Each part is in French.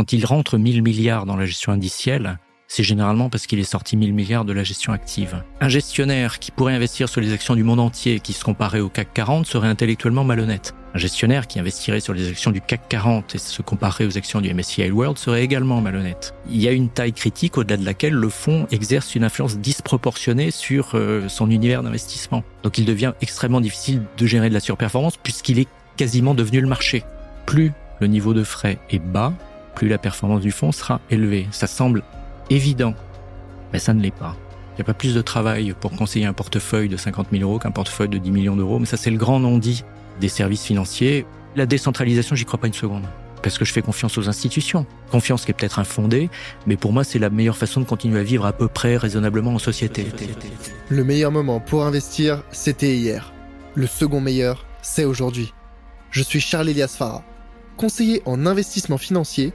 Quand il rentre 1000 milliards dans la gestion indicielle, c'est généralement parce qu'il est sorti 1000 milliards de la gestion active. Un gestionnaire qui pourrait investir sur les actions du monde entier qui se comparait au CAC 40 serait intellectuellement malhonnête. Un gestionnaire qui investirait sur les actions du CAC 40 et se comparait aux actions du MSCI World serait également malhonnête. Il y a une taille critique au-delà de laquelle le fonds exerce une influence disproportionnée sur euh, son univers d'investissement. Donc il devient extrêmement difficile de gérer de la surperformance puisqu'il est quasiment devenu le marché. Plus le niveau de frais est bas, plus la performance du fonds sera élevée. Ça semble évident, mais ça ne l'est pas. Il n'y a pas plus de travail pour conseiller un portefeuille de 50 000 euros qu'un portefeuille de 10 millions d'euros, mais ça c'est le grand non-dit des services financiers. La décentralisation, j'y crois pas une seconde. Parce que je fais confiance aux institutions. Confiance qui est peut-être infondée, mais pour moi, c'est la meilleure façon de continuer à vivre à peu près raisonnablement en société. Le meilleur moment pour investir, c'était hier. Le second meilleur, c'est aujourd'hui. Je suis Charles Elias Farah, conseiller en investissement financier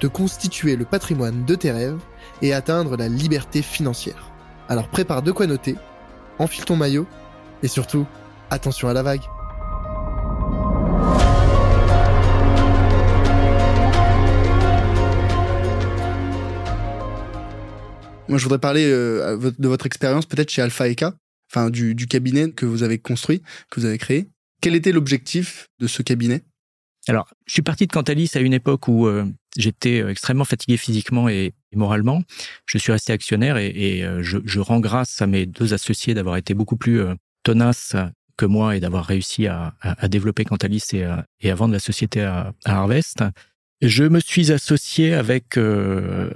de constituer le patrimoine de tes rêves et atteindre la liberté financière. Alors prépare de quoi noter, enfile ton maillot et surtout, attention à la vague. Moi, je voudrais parler euh, de votre expérience peut-être chez Alpha Eka, enfin du, du cabinet que vous avez construit, que vous avez créé. Quel était l'objectif de ce cabinet? Alors, je suis parti de Cantalis à une époque où euh, j'étais euh, extrêmement fatigué physiquement et, moralement. Je suis resté actionnaire et, euh, je, rends grâce à mes deux associés d'avoir été beaucoup plus tenaces que moi et d'avoir réussi à, développer Cantalis et à, et à vendre la société à, Harvest. Je me suis associé avec un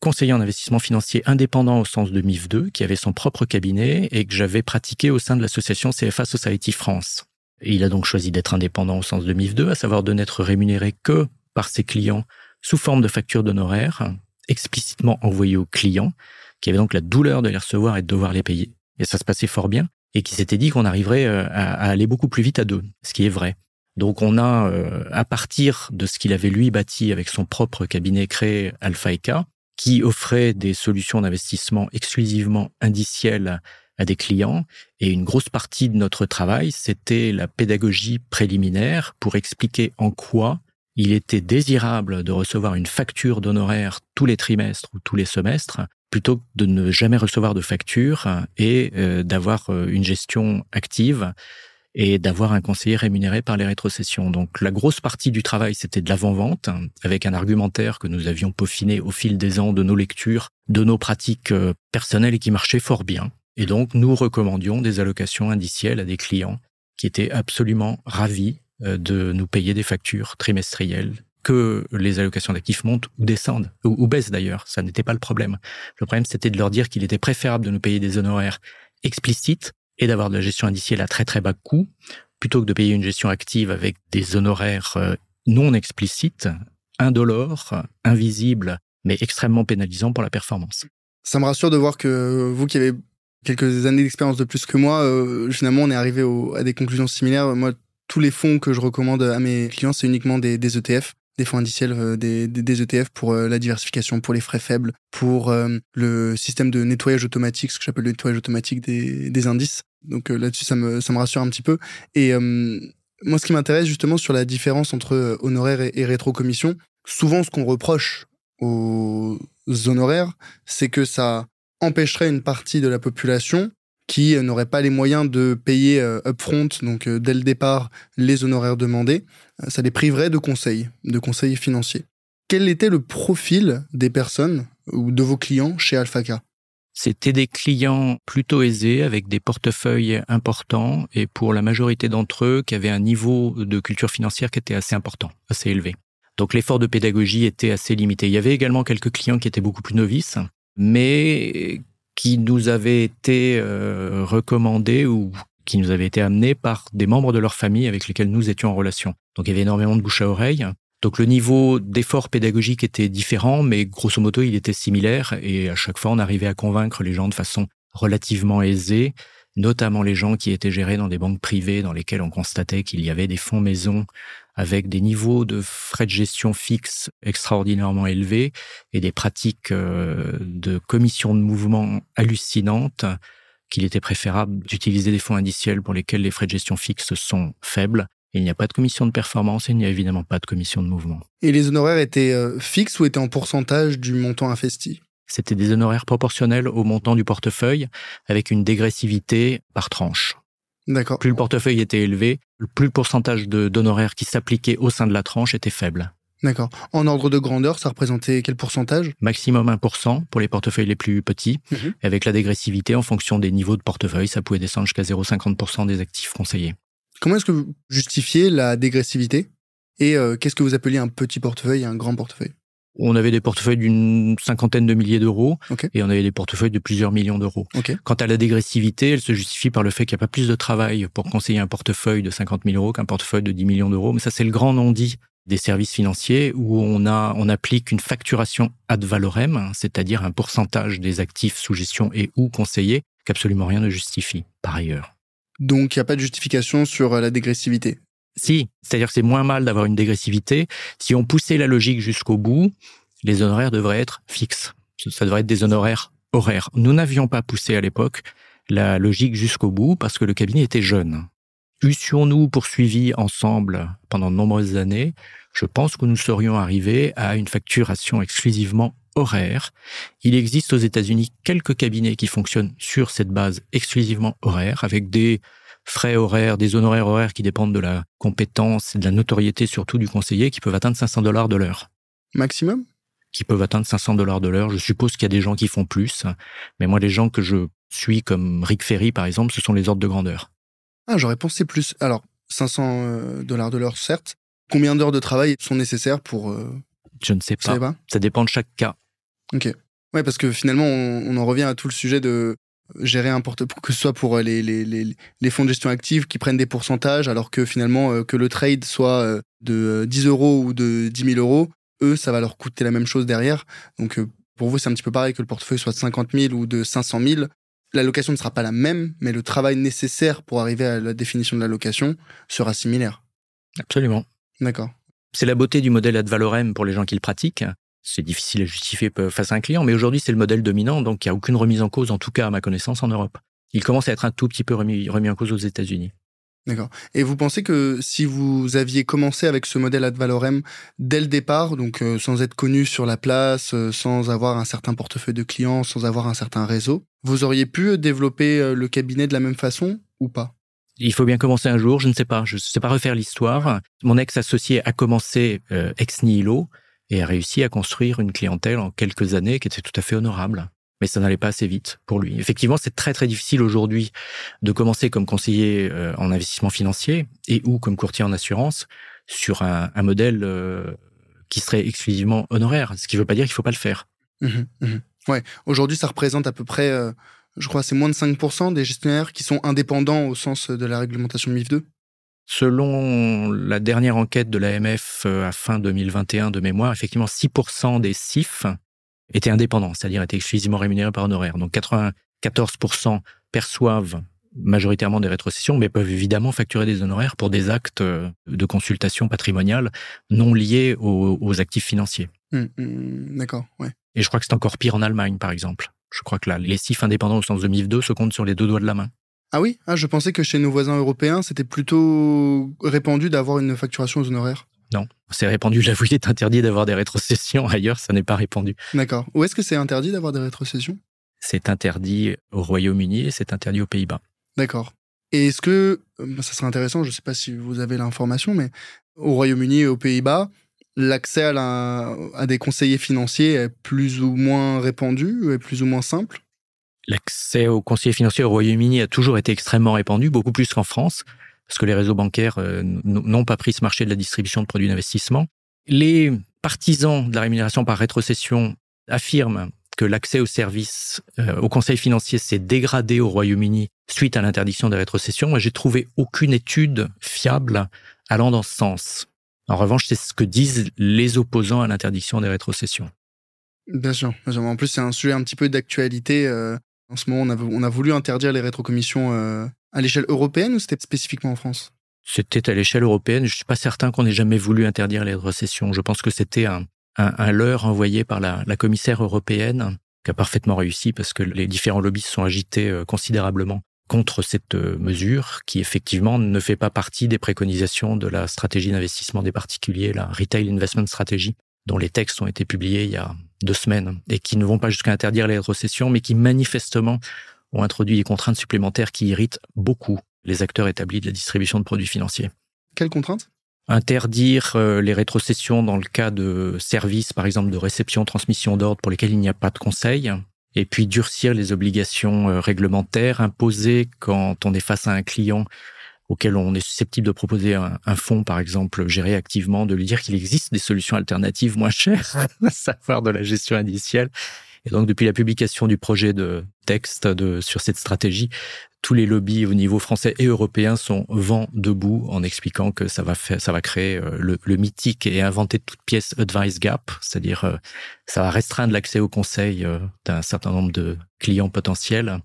conseiller en investissement financier indépendant au sens de MIF2, qui avait son propre cabinet et que j'avais pratiqué au sein de l'association CFA Society France il a donc choisi d'être indépendant au sens de MIF2, à savoir de n'être rémunéré que par ses clients sous forme de factures d'honoraires explicitement envoyées aux clients, qui avaient donc la douleur de les recevoir et de devoir les payer. Et ça se passait fort bien, et qui s'était dit qu'on arriverait euh, à aller beaucoup plus vite à deux, ce qui est vrai. Donc on a, euh, à partir de ce qu'il avait lui bâti avec son propre cabinet créé Alpha qui offrait des solutions d'investissement exclusivement indicielles à des clients. Et une grosse partie de notre travail, c'était la pédagogie préliminaire pour expliquer en quoi il était désirable de recevoir une facture d'honoraires tous les trimestres ou tous les semestres plutôt que de ne jamais recevoir de facture et euh, d'avoir euh, une gestion active et d'avoir un conseiller rémunéré par les rétrocessions. Donc la grosse partie du travail, c'était de l'avant-vente, avec un argumentaire que nous avions peaufiné au fil des ans de nos lectures, de nos pratiques euh, personnelles et qui marchait fort bien. Et donc, nous recommandions des allocations indicielles à des clients qui étaient absolument ravis euh, de nous payer des factures trimestrielles, que les allocations d'actifs montent ou descendent, ou, baissent d'ailleurs. Ça n'était pas le problème. Le problème, c'était de leur dire qu'il était préférable de nous payer des honoraires explicites et d'avoir de la gestion indicielle à très très bas coût, plutôt que de payer une gestion active avec des honoraires euh, non explicites, indolores, invisibles, mais extrêmement pénalisants pour la performance. Ça me rassure de voir que vous qui avez quelques années d'expérience de plus que moi, euh, finalement, on est arrivé à des conclusions similaires. Moi, tous les fonds que je recommande à mes clients, c'est uniquement des, ETF, des fonds indiciels, euh, des, ETF pour euh, la diversification, pour les frais faibles, pour le système de nettoyage automatique, ce que j'appelle le nettoyage automatique des, des indices. Donc là-dessus, ça me, ça me rassure un petit peu. Et moi, ce qui m'intéresse justement sur la différence entre honoraires et, et rétrocommission, souvent ce qu'on reproche aux honoraires, c'est que ça empêcherait une partie de la population qui n'aurait pas les moyens de payer euh, upfront, donc euh, dès le départ, les honoraires demandés. Euh, ça les priverait de conseils, de conseils financiers. Quel était le profil des personnes ou de vos clients chez Alphaca? C'était des clients plutôt aisés avec des portefeuilles importants et pour la majorité d'entre eux qui avaient un niveau de culture financière qui était assez important, assez élevé. Donc l'effort de pédagogie était assez limité. Il y avait également quelques clients qui étaient beaucoup plus novices mais qui nous avait été euh, recommandé ou qui nous avait été amené par des membres de leur famille avec lesquels nous étions en relation. Donc il y avait énormément de bouche à oreille. Donc le niveau d'effort pédagogique était différent, mais grosso modo, il était similaire. Et à chaque fois, on arrivait à convaincre les gens de façon relativement aisée, notamment les gens qui étaient gérés dans des banques privées dans lesquelles on constatait qu'il y avait des fonds maison avec des niveaux de frais de gestion fixes extraordinairement élevés et des pratiques euh, de commission de mouvement hallucinantes qu'il était préférable d'utiliser des fonds indiciels pour lesquels les frais de gestion fixes sont faibles il n'y a pas de commission de performance et il n'y a évidemment pas de commission de mouvement. Et les honoraires étaient euh, fixes ou étaient en pourcentage du montant investi? C'était des honoraires proportionnels au montant du portefeuille avec une dégressivité par tranche. D'accord. Plus le portefeuille était élevé, plus le pourcentage d'honoraires qui s'appliquait au sein de la tranche était faible. D'accord. En ordre de grandeur, ça représentait quel pourcentage? Maximum 1% pour les portefeuilles les plus petits. Mhm. Avec la dégressivité, en fonction des niveaux de portefeuille, ça pouvait descendre jusqu'à 0,50% des actifs conseillés. Comment est-ce que vous justifiez la dégressivité? Et euh, qu'est-ce que vous appeliez un petit portefeuille et un grand portefeuille? On avait des portefeuilles d'une cinquantaine de milliers d'euros et on avait des portefeuilles de plusieurs millions d'euros. Quant à la dégressivité, elle se justifie par le fait qu'il n'y a pas plus de travail pour conseiller un portefeuille de 50 000 euros qu'un portefeuille de 10 millions d'euros. Mais ça, c'est le grand non-dit des services financiers où on a, on applique une facturation ad valorem, c'est-à-dire un pourcentage des actifs sous gestion et ou conseillés qu'absolument rien ne justifie par ailleurs. Donc, il n'y a pas de justification sur euh, la dégressivité. Si, c'est-à-dire que c'est moins mal d'avoir une dégressivité. Si on poussait la logique jusqu'au bout, les honoraires devraient être fixes. Ça devrait être des honoraires horaires. Nous n'avions pas poussé à l'époque la logique jusqu'au bout parce que le cabinet était jeune. Eussions-nous poursuivi ensemble pendant de nombreuses années, je pense que nous serions arrivés à une facturation exclusivement horaire. Il existe aux États-Unis quelques cabinets qui fonctionnent sur cette base exclusivement horaire, avec des frais horaires, des honoraires horaires qui dépendent de la compétence et de la notoriété surtout du conseiller, qui peuvent atteindre 500 dollars de l'heure. Maximum? Qui peuvent atteindre 500 dollars de l'heure. Je suppose qu'il y a des gens qui font plus, mais moi, les gens que je suis, comme Rick Ferry par exemple, ce sont les ordres de grandeur. Ah, j'aurais pensé plus. Alors, 500 euh, dollars de l'heure, certes. Combien d'heures de travail sont nécessaires pour... Euh, je ne sais pas. Ça dépend de chaque cas. Ok. Ouais, parce que finalement, on, en revient à tout le sujet de gérer un portefeuille, que ce soit pour les, les, les, les, fonds de gestion active qui prennent des pourcentages, alors que finalement, euh, que le trade soit euh, de 10 euros ou de 10 000 euros, eux, ça va leur coûter la même chose derrière. Donc, euh, pour vous, c'est un petit peu pareil que le portefeuille soit de 50 000 ou de 500 000. L'allocation ne sera pas la même, mais le travail nécessaire pour arriver à la définition de l'allocation sera similaire. Absolument. D'accord. C'est la beauté du modèle ad valorem pour les gens qui le pratiquent c'est difficile à justifier face à un client, mais aujourd'hui c'est le modèle dominant, donc il n'y a aucune remise en cause, en tout cas à ma connaissance, en Europe. Il commence à être un tout petit peu remis, en cause aux États-Unis. D'accord. Et vous pensez que si vous aviez commencé avec ce modèle ad valorem dès le départ, donc euh, sans être connu sur la place, euh, sans avoir un certain portefeuille de clients, sans avoir un certain réseau, vous auriez pu développer euh, le cabinet de la même façon ou pas? Il faut bien commencer un jour, je ne sais pas, je ne sais pas refaire l'histoire. Mon ex-associé a commencé ex nihilo, et a réussi à construire une clientèle en quelques années qui était tout à fait honorable. Mais ça n'allait pas assez vite pour lui. Effectivement, c'est très très difficile aujourd'hui de commencer comme conseiller euh, en investissement financier et ou comme courtier en assurance sur un, modèle euh, qui serait exclusivement honoraire. Ce qui ne veut pas dire qu'il ne faut pas le faire. Mmh mmh ouais. Aujourd'hui, ça représente à peu près, euh, je crois, c'est moins de 5% des gestionnaires qui sont indépendants au sens de la réglementation MIF 2. Selon la dernière enquête de l'AMF euh, à fin 2021 de mémoire, effectivement, 6% des CIF étaient indépendants, c'est-à-dire étaient exclusivement rémunérés par honoraire. Donc 94% perçoivent majoritairement des rétrocessions, mais peuvent évidemment facturer des honoraires pour des actes euh, de consultation patrimoniale non liés aux, actifs financiers. Mmh, mmh, d'accord, ouais. Et je crois que c'est encore pire en Allemagne, par exemple. Je crois que là, les CIF indépendants au sens de MIF 2 se comptent sur les deux doigts de la main. Ah oui? Ah, Je pensais que chez nos voisins européens, c'était plutôt répandu d'avoir une facturation aux honoraires. Non, c'est répandu. J'avoue, il est interdit d'avoir des rétrocessions. Ailleurs, ça n'est pas répandu. D'accord. Où est-ce que c'est interdit d'avoir des rétrocessions? C'est interdit au Royaume-Uni et c'est interdit aux Pays-Bas. D'accord. Et est-ce que, euh, ça serait intéressant, je ne sais pas si vous avez l'information, mais au Royaume-Uni et aux Pays-Bas, l'accès à, à, des conseillers financiers est plus ou moins répandu, est plus ou moins simple? L'accès aux conseillers financiers au Royaume-Uni a toujours été extrêmement répandu, beaucoup plus qu'en France, parce que les réseaux bancaires euh, n'ont pas pris ce marché de la distribution de produits d'investissement. Les partisans de la rémunération par rétrocession affirment que l'accès aux services, euh, aux conseils financiers s'est dégradé au Royaume-Uni suite à l'interdiction des rétrocessions. Moi, j'ai trouvé aucune étude fiable allant dans ce sens. En revanche, c'est ce que disent les opposants à l'interdiction des rétrocessions. Bien sûr. En plus, c'est un sujet un petit peu d'actualité. Euh, en ce moment, on a, voulu interdire les rétrocommissions euh, à l'échelle européenne ou c'était spécifiquement en France? C'était à l'échelle européenne. Je suis pas certain qu'on ait jamais voulu interdire les rétrocessions. Je pense que c'était un, un, leurre envoyé par la, commissaire européenne qui a parfaitement réussi parce que les différents lobbies se sont agités euh, considérablement contre cette mesure qui effectivement ne fait pas partie des préconisations de la stratégie d'investissement des particuliers, la Retail Investment Strategy, dont les textes ont été publiés il y a deux semaines et qui ne vont pas jusqu'à interdire les rétrocessions, mais qui manifestement ont introduit des contraintes supplémentaires qui irritent beaucoup les acteurs établis de la distribution de produits financiers. Quelles contraintes? Interdire euh, les rétrocessions dans le cas de services, par exemple de réception, transmission d'ordre pour lesquels il n'y a pas de conseil, et puis durcir les obligations euh, réglementaires, imposer quand on est face à un client auquel on est susceptible de proposer un, un fonds, par exemple, géré activement, de lui dire qu'il existe des solutions alternatives moins chères, à savoir de la gestion indicielle. Et donc, depuis la publication du projet de texte de, sur cette stratégie, tous les lobbies au niveau français et européen sont vent debout en expliquant que ça va faire, ça va créer euh, le, le mythique et inventer toute pièce advice gap, c'est-à-dire euh, ça va restreindre l'accès au conseil euh, d'un certain nombre de clients potentiels.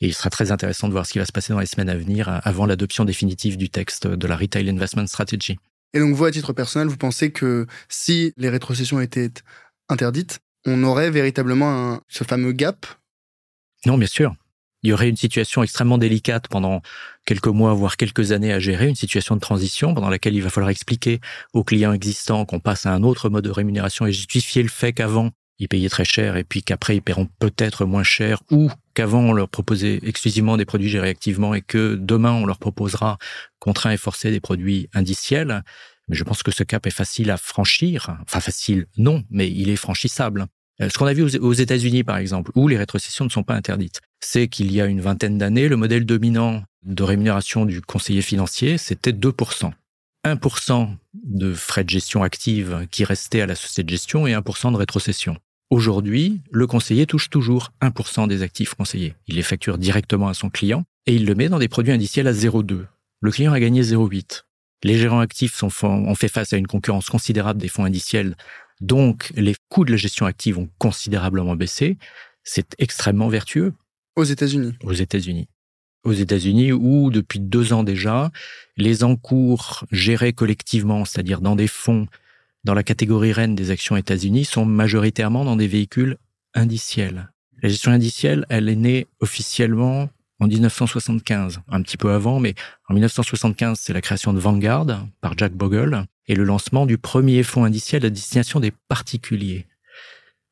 Et il sera très intéressant de voir ce qui va se passer dans les semaines à venir avant l'adoption définitive du texte de la Retail Investment Strategy. Et donc vous, à titre personnel, vous pensez que si les rétrocessions étaient interdites, on aurait véritablement un, ce fameux gap? Non, bien sûr il y aurait une situation extrêmement délicate pendant quelques mois, voire quelques années à gérer, une situation de transition pendant laquelle il va falloir expliquer aux clients existants qu'on passe à un autre mode de rémunération et justifier le fait qu'avant, ils payaient très cher et puis qu'après, ils paieront peut-être moins cher ou qu'avant, on leur proposait exclusivement des produits gérés activement et que demain, on leur proposera contraint et forcé des produits indiciels. Mais je pense que ce cap est facile à franchir. Enfin, facile, non, mais il est franchissable. Euh, ce qu'on a vu aux États-Unis, par exemple, où les rétrocessions ne sont pas interdites, c'est qu'il y a une vingtaine d'années, le modèle dominant de rémunération du conseiller financier, c'était 2%. 1% de frais de gestion active qui restaient à la société de gestion et 1% de rétrocession. Aujourd'hui, le conseiller touche toujours 1% des actifs conseillés. Il les facture directement à son client et il le met dans des produits indiciels à 0,2. Le client a gagné 0,8. Les gérants actifs ont fait face à une concurrence considérable des fonds indiciels donc, les coûts de la gestion active ont considérablement baissé. C'est extrêmement vertueux. Aux États-Unis. Aux États-Unis. Aux États-Unis, où depuis deux ans déjà, les encours gérés collectivement, c'est-à-dire dans des fonds dans la catégorie reine des actions États-Unis, sont majoritairement dans des véhicules indiciels. La gestion indicielle, elle est née officiellement en 1975, un petit peu avant, mais en 1975, c'est la création de Vanguard par Jack Bogle et le lancement du premier fonds indiciel à destination des particuliers.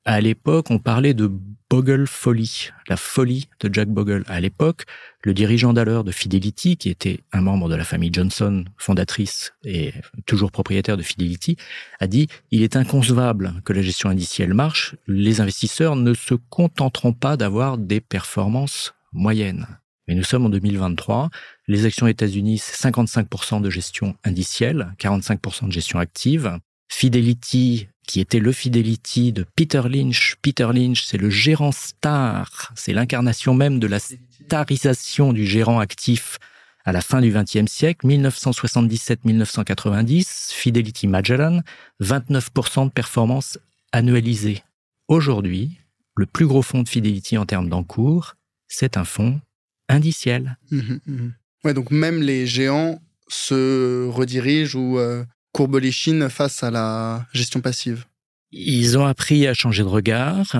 À l'époque, on parlait de Bogle Folly, la folie de Jack Bogle. À l'époque, le dirigeant d'alors de Fidelity, qui était un membre de la famille Johnson, fondatrice et toujours propriétaire de Fidelity, a dit il est inconcevable que la gestion indicielle marche. Les investisseurs ne se contenteront pas d'avoir des performances moyennes. Mais nous sommes en 2023. Les actions États-Unis, c'est 55% de gestion indicielle, 45% de gestion active. Fidelity, qui était le Fidelity de Peter Lynch. Peter Lynch, c'est le gérant star. C'est l'incarnation même de la starisation du gérant actif à la fin du XXe siècle, 1977-1990, Fidelity Magellan, 29% de performance annualisée. Aujourd'hui, le plus gros fonds de Fidelity en termes d'encours, c'est un fonds indiciel. Mmh mmh ouais, donc même les géants se redirigent ou euh, courbent les chines face à la gestion passive. Ils ont appris à changer de regard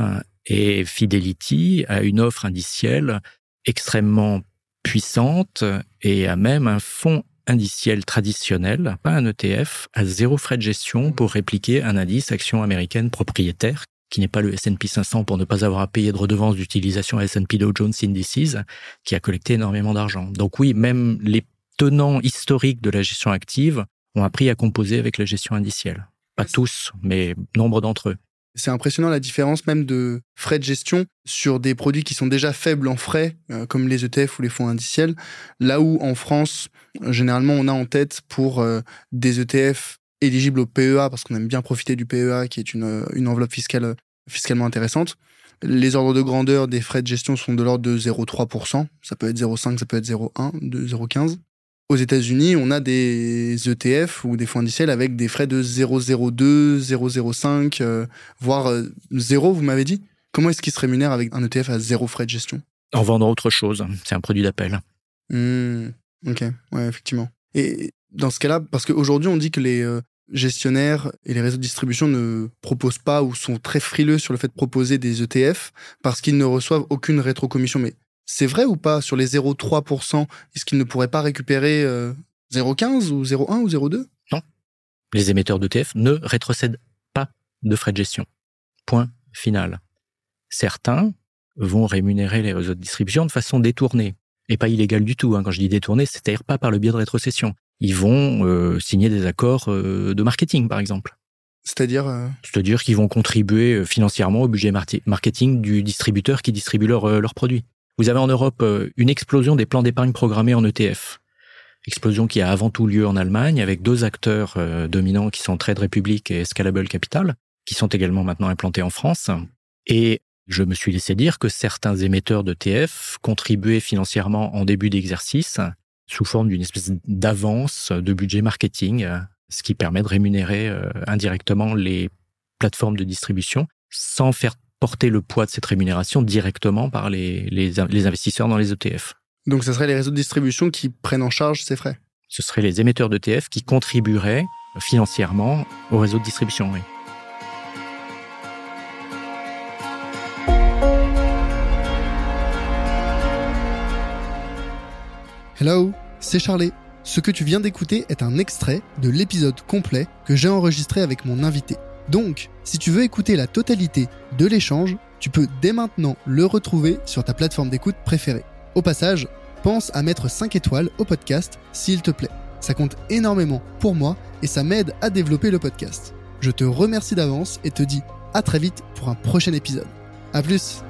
et Fidelity a une offre indicielle extrêmement puissante et a même un fonds indiciel traditionnel, pas un ETF, à zéro frais de gestion pour répliquer un indice action américaine propriétaire qui n'est pas le S&P 500 pour ne pas avoir à payer de redevances d'utilisation S&P Dow Jones Indices, qui a collecté énormément d'argent. Donc oui, même les tenants historiques de la gestion active ont appris à composer avec la gestion indicielle. Pas tous, mais nombre d'entre eux. C'est impressionnant la différence même de frais de gestion sur des produits qui sont déjà faibles en frais, euh, comme les ETF ou les fonds indiciels, là où en France, généralement, on a en tête pour euh, des ETF éligible au PEA parce qu'on aime bien profiter du PEA qui est une, une enveloppe fiscale fiscalement intéressante. Les ordres de grandeur des frais de gestion sont de l'ordre de 0,3%. Ça peut être 0,5, ça peut être 0,1, de 0,15. Aux États-Unis, on a des ETF ou des fonds indiciels avec des frais de 0,02, 0,05, euh, voire 0, vous m'avez dit? Comment est-ce qu'ils se rémunèrent avec un ETF à zéro frais de gestion? En vendant autre chose. C'est un produit d'appel. Mmh, ok, ouais, effectivement. Et dans ce cas-là, parce qu'aujourd'hui, on dit que les euh, gestionnaires et les réseaux de distribution ne proposent pas ou sont très frileux sur le fait de proposer des ETF parce qu'ils ne reçoivent aucune rétrocommission. Mais c'est vrai ou pas Sur les 0,3%, est-ce qu'ils ne pourraient pas récupérer 0,15 euh, ou 0,1 ou 0,2 Non. Les émetteurs d'ETF ne rétrocèdent pas de frais de gestion. Point final. Certains vont rémunérer les réseaux de distribution de façon détournée et pas illégale du tout. Hein. Quand je dis détournée, c'est-à-dire pas par le biais de rétrocession. Ils vont euh, signer des accords euh, de marketing, par exemple. C'est-à-dire euh, C'est-à-dire qu'ils vont contribuer financièrement au budget marketing du distributeur qui distribue leurs produits. Vous avez en Europe une explosion des plans d'épargne programmés en ETF. Explosion qui a avant tout lieu en Allemagne avec deux acteurs dominants qui sont Trade Republic et Scalable Capital, qui sont également maintenant implantés en France. Et je me suis laissé dire que certains émetteurs d'ETF contribuaient financièrement en début d'exercice sous forme d'une espèce d'avance de budget marketing, ce qui permet de rémunérer euh, indirectement les plateformes de distribution sans faire porter le poids de cette rémunération directement par les, les, investisseurs dans les ETF. Donc ce serait les réseaux de distribution qui prennent en charge ces frais Ce seraient les émetteurs d'ETF qui contribueraient financièrement au réseau de distribution, oui. Hello, c'est Charlie. Ce que tu viens d'écouter est un extrait de l'épisode complet que j'ai enregistré avec mon invité. Donc, si tu veux écouter la totalité de l'échange, tu peux dès maintenant le retrouver sur ta plateforme d'écoute préférée. Au passage, pense à mettre 5 étoiles au podcast s'il te plaît. Ça compte énormément pour moi et ça m'aide à développer le podcast. Je te remercie d'avance et te dis à très vite pour un prochain épisode. A plus